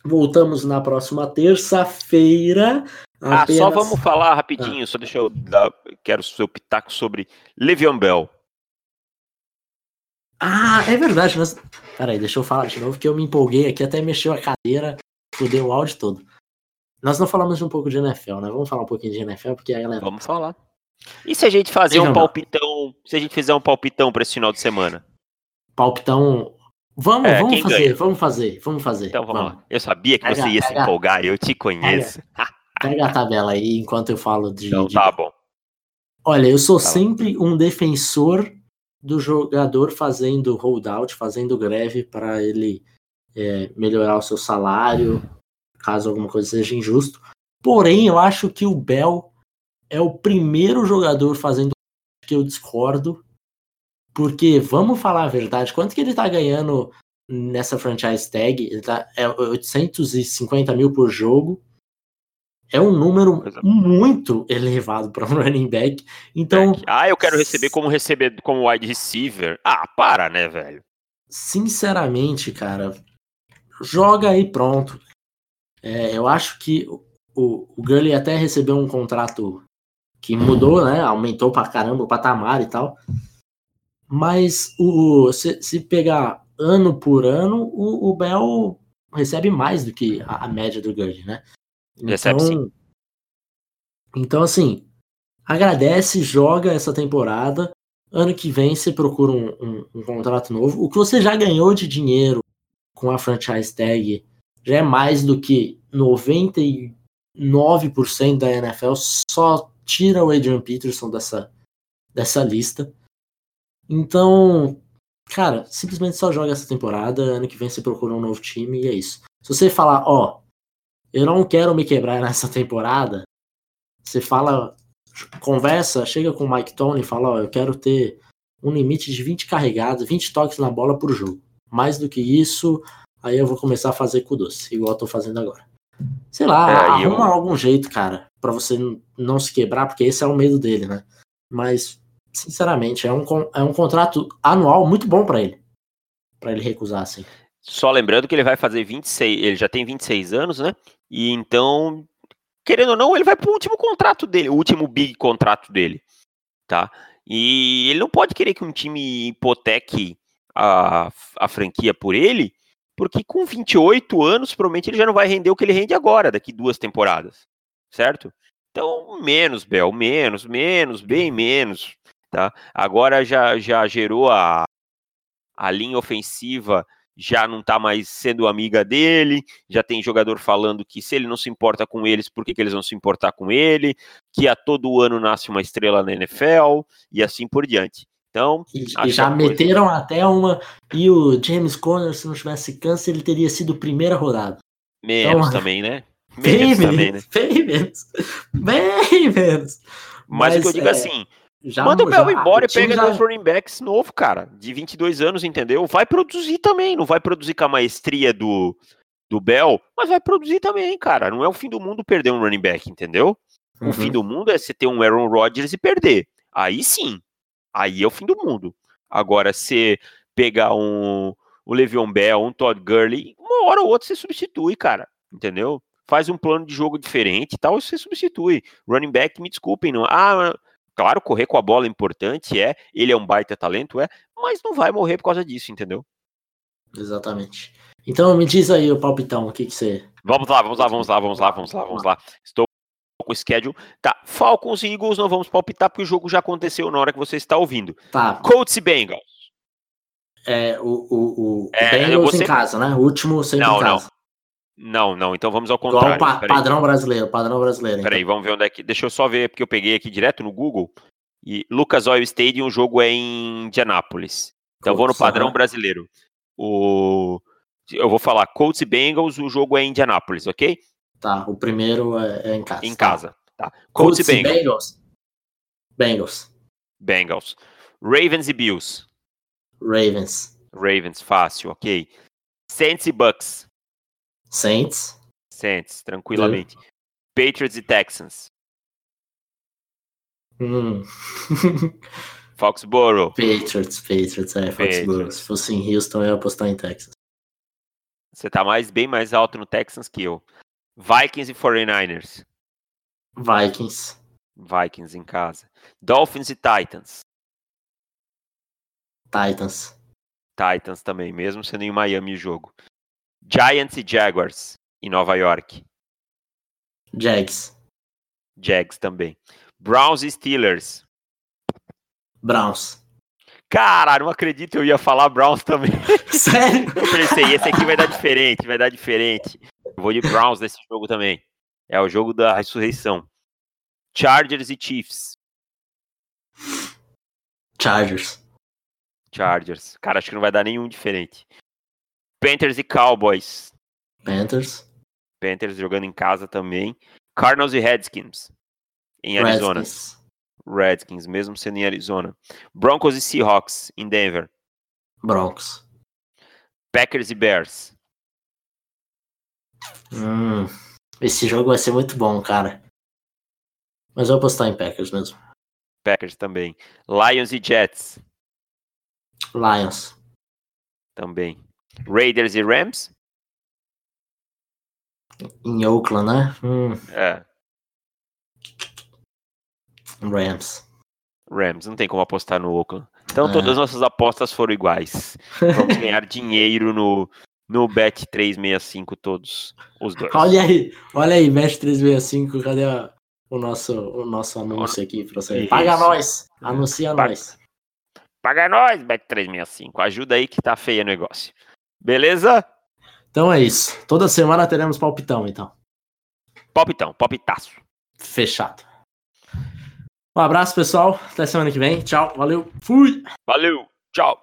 Speaker 1: Voltamos na próxima terça-feira.
Speaker 2: Ah, apenas... só vamos falar rapidinho, ah. só deixa eu dar, quero o seu pitaco sobre Le'Veon Bell.
Speaker 1: Ah, é verdade. Mas... Peraí, deixa eu falar de novo, que eu me empolguei aqui, até mexeu a cadeira, fudeu o áudio todo. Nós não falamos um pouco de NFL, né? Vamos falar um pouquinho de NFL, porque a galera.
Speaker 2: Vamos falar. E se a gente fazer um palpitão? Se a gente fizer um palpitão para esse final de semana?
Speaker 1: Palpitão. Vamos, é, vamos fazer, ganha? vamos fazer, vamos fazer.
Speaker 2: Então vamos,
Speaker 1: vamos.
Speaker 2: lá. Eu sabia que pega, você ia pega, se empolgar, eu te conheço.
Speaker 1: Pega, pega, a tabela aí enquanto eu falo de.
Speaker 2: Então
Speaker 1: de...
Speaker 2: tá bom.
Speaker 1: Olha, eu sou tá sempre bom. um defensor do jogador fazendo holdout, fazendo greve para ele é, melhorar o seu salário, caso alguma coisa seja injusto. Porém, eu acho que o Bell é o primeiro jogador fazendo que eu discordo, porque vamos falar a verdade, quanto que ele tá ganhando nessa franchise tag? Ele tá, é 850 mil por jogo. É um número muito elevado para um running back. Então,
Speaker 2: ah, eu quero receber como receber como wide receiver. Ah, para, né, velho?
Speaker 1: Sinceramente, cara, joga aí pronto. É, eu acho que o, o Gurley até recebeu um contrato que mudou, né? Aumentou pra caramba o patamar e tal. Mas o, se, se pegar ano por ano, o, o Bell recebe mais do que a, a média do Gurley, né?
Speaker 2: Então, recebe sim.
Speaker 1: Então, assim, agradece, joga essa temporada. Ano que vem você procura um, um, um contrato novo. O que você já ganhou de dinheiro com a franchise tag já é mais do que 99% da NFL só tira o Adrian Peterson dessa, dessa lista. Então, cara, simplesmente só joga essa temporada. Ano que vem você procura um novo time e é isso. Se você falar, ó, eu não quero me quebrar nessa temporada, você fala, conversa, chega com o Mike Tony e fala, ó, eu quero ter um limite de 20 carregados, 20 toques na bola por jogo. Mais do que isso, aí eu vou começar a fazer com doce, igual eu tô fazendo agora. Sei lá, é, arruma eu... algum jeito, cara, para você não se quebrar, porque esse é o medo dele, né? Mas, sinceramente, é um, é um contrato anual muito bom para ele. para ele recusar, assim.
Speaker 2: Só lembrando que ele vai fazer 26, ele já tem 26 anos, né? E então, querendo ou não, ele vai pro último contrato dele, o último big contrato dele, tá? E ele não pode querer que um time hipoteque a, a franquia por ele, porque com 28 anos, provavelmente ele já não vai render o que ele rende agora, daqui duas temporadas, certo? Então, menos, Bel, menos, menos, bem menos, tá? Agora já, já gerou a, a linha ofensiva já não está mais sendo amiga dele, já tem jogador falando que se ele não se importa com eles, por que, que eles vão se importar com ele, que a todo ano nasce uma estrela na NFL, e assim por diante. Então,
Speaker 1: e, já meteram coisa... até uma. E o James Conner, se não tivesse câncer, ele teria sido primeira rodada.
Speaker 2: Menos então, também, né?
Speaker 1: Menos bem também, né? Bem menos. Bem menos.
Speaker 2: Mas, Mas o que eu digo é... assim, já, Manda o Bell embora e pega já... dois running backs novo, cara, de 22 anos, entendeu? Vai produzir também, não vai produzir com a maestria do, do Bell, mas vai produzir também, cara. Não é o fim do mundo perder um running back, entendeu? Uhum. O fim do mundo é você ter um Aaron Rodgers e perder. Aí sim, aí é o fim do mundo. Agora, se pegar um o Le'Veon Bell, um Todd Gurley, uma hora ou outra você substitui, cara, entendeu? Faz um plano de jogo diferente e tal, você substitui. Running back, me desculpem, não. Ah, Claro, correr com a bola é importante, é. Ele é um baita talento, é. Mas não vai morrer por causa disso, entendeu?
Speaker 1: Exatamente. Então me diz aí o palpitão, o que, que você.
Speaker 2: Vamos lá, vamos lá, vamos lá, vamos lá, vamos lá, vamos lá. Estou com o schedule. Tá, Falcons e Eagles não vamos palpitar porque o jogo já aconteceu na hora que você está ouvindo.
Speaker 1: Tá.
Speaker 2: Colts e Bengals.
Speaker 1: É, o, o, o é, Bengals em casa, né? O último sempre não, em casa.
Speaker 2: Não, não, então vamos ao contrário.
Speaker 1: Igual pa padrão brasileiro, padrão brasileiro.
Speaker 2: Peraí, então. vamos ver onde é que. Deixa eu só ver, porque eu peguei aqui direto no Google. E Lucas Oil Stadium, o jogo é em Indianápolis. Então Colts, vou no padrão brasileiro. O... Eu vou falar Colts e Bengals, o jogo é em Indianápolis, ok?
Speaker 1: Tá, o primeiro é, é em casa.
Speaker 2: Em
Speaker 1: tá.
Speaker 2: casa. tá. Colts,
Speaker 1: Colts
Speaker 2: e
Speaker 1: e
Speaker 2: Bengals.
Speaker 1: Bengals. Bengals.
Speaker 2: Bengals. Ravens e Bills.
Speaker 1: Ravens.
Speaker 2: Ravens, fácil, ok. Saints e Bucks.
Speaker 1: Saints.
Speaker 2: Saints, tranquilamente. Patriots e Texans.
Speaker 1: Hum.
Speaker 2: Foxborough.
Speaker 1: Patriots, Patriots, é, Foxborough. Se fosse em Houston, eu ia apostar em Texas.
Speaker 2: Você tá mais, bem mais alto no Texans que eu. Vikings e 49ers.
Speaker 1: Vikings.
Speaker 2: Vikings em casa. Dolphins e Titans.
Speaker 1: Titans.
Speaker 2: Titans também, mesmo sendo em Miami o jogo. Giants e Jaguars em Nova York.
Speaker 1: Jags.
Speaker 2: Jags também. Browns e Steelers.
Speaker 1: Browns.
Speaker 2: Caralho, não acredito eu ia falar Browns também.
Speaker 1: Sério?
Speaker 2: Eu pensei, esse aqui vai dar diferente, vai dar diferente. Eu vou de Browns nesse jogo também. É o jogo da ressurreição. Chargers e Chiefs.
Speaker 1: Chargers.
Speaker 2: Chargers. Cara, acho que não vai dar nenhum diferente. Panthers e Cowboys.
Speaker 1: Panthers.
Speaker 2: Panthers jogando em casa também. Cardinals e Redskins. Em Arizona.
Speaker 1: Redskins.
Speaker 2: Redskins, mesmo sendo em Arizona. Broncos e Seahawks em Denver.
Speaker 1: Broncos.
Speaker 2: Packers e Bears.
Speaker 1: Hum, esse jogo vai ser muito bom, cara. Mas eu vou apostar em Packers mesmo.
Speaker 2: Packers também. Lions e Jets
Speaker 1: Lions.
Speaker 2: também. Raiders e Rams.
Speaker 1: Em Oakland, né? Hum,
Speaker 2: É,
Speaker 1: Rams.
Speaker 2: Rams. Não tem como apostar no Oakland. Então
Speaker 1: É.
Speaker 2: todas as nossas apostas foram iguais. Vamos ganhar dinheiro no, no Bet 365 todos os dois.
Speaker 1: Olha aí, olha aí, Mesh 365, cadê a- o, nosso, o nosso anúncio aqui pra você?
Speaker 2: Isso.
Speaker 1: Paga nós! Anuncia
Speaker 2: Paga.
Speaker 1: nós.
Speaker 2: Paga nós, Bet 365. Ajuda aí que tá feio o negócio. Beleza?
Speaker 1: Então é isso. Toda semana teremos palpitão, então.
Speaker 2: Palpitão, palpitaço.
Speaker 1: Fechado. Um abraço, pessoal. Até semana que vem. Tchau. Valeu. Fui.
Speaker 2: Valeu, tchau.